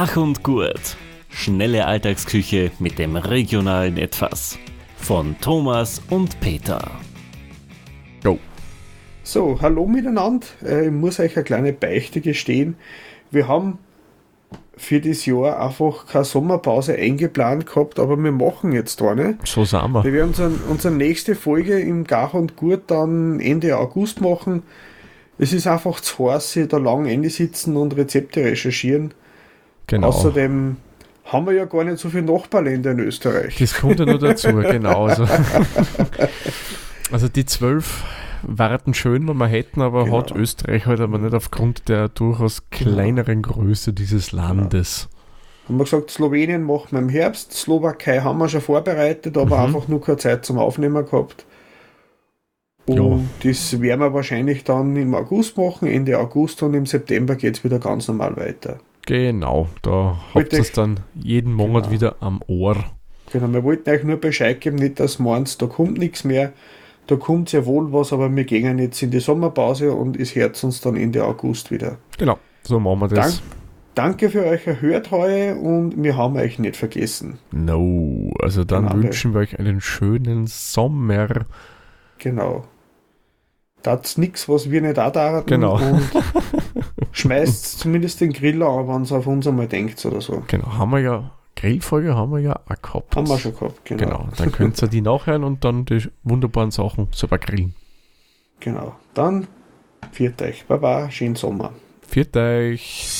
Gach und Gurt. Schnelle Alltagsküche mit dem regionalen Etwas. Von Thomas und Peter. Go. So, hallo miteinander. Äh, ich muss euch eine kleine Beichte gestehen. Wir haben für das Jahr einfach keine Sommerpause eingeplant gehabt, aber wir machen jetzt da nicht. So sind wir. Wir werden unsere, unsere nächste Folge im Gach und Gurt dann Ende August machen. Es ist einfach zu heiß, da lang Ende sitzen und Rezepte recherchieren. Genau. Außerdem haben wir ja gar nicht so viele Nachbarländer in Österreich. Das kommt ja nur dazu, genau. Also, also die zwölf warten schön, wenn wir hätten, aber genau. hat Österreich halt aber nicht aufgrund der durchaus genau. kleineren Größe dieses Landes. Genau. Haben wir gesagt, Slowenien machen wir im Herbst, Slowakei haben wir schon vorbereitet, aber mhm. einfach nur keine Zeit zum Aufnehmen gehabt. Und ja. das werden wir wahrscheinlich dann im August machen, Ende August und im September geht es wieder ganz normal weiter. Genau, da habt ihr es dann jeden Monat genau. wieder am Ohr. Genau, wir wollten euch nur Bescheid geben, nicht dass meint, da kommt nichts mehr. Da kommt sehr wohl was, aber wir gehen jetzt in die Sommerpause und es hört uns dann Ende August wieder. Genau, so machen wir das. Dank, danke für euch erhört heute und wir haben euch nicht vergessen. No, also dann genau, wünschen wir euch einen schönen Sommer. Genau. Ist nichts, was wir nicht auch da Genau. Und schmeißt zumindest den Grill an, wenn es auf uns einmal denkt oder so. Genau, haben wir ja, Grillfolge haben wir ja auch gehabt. Haben wir schon gehabt, genau. Genau, dann könnt ihr die nachhören und dann die wunderbaren Sachen selber grillen. Genau, dann viert euch. Baba, schönen Sommer. Viert euch.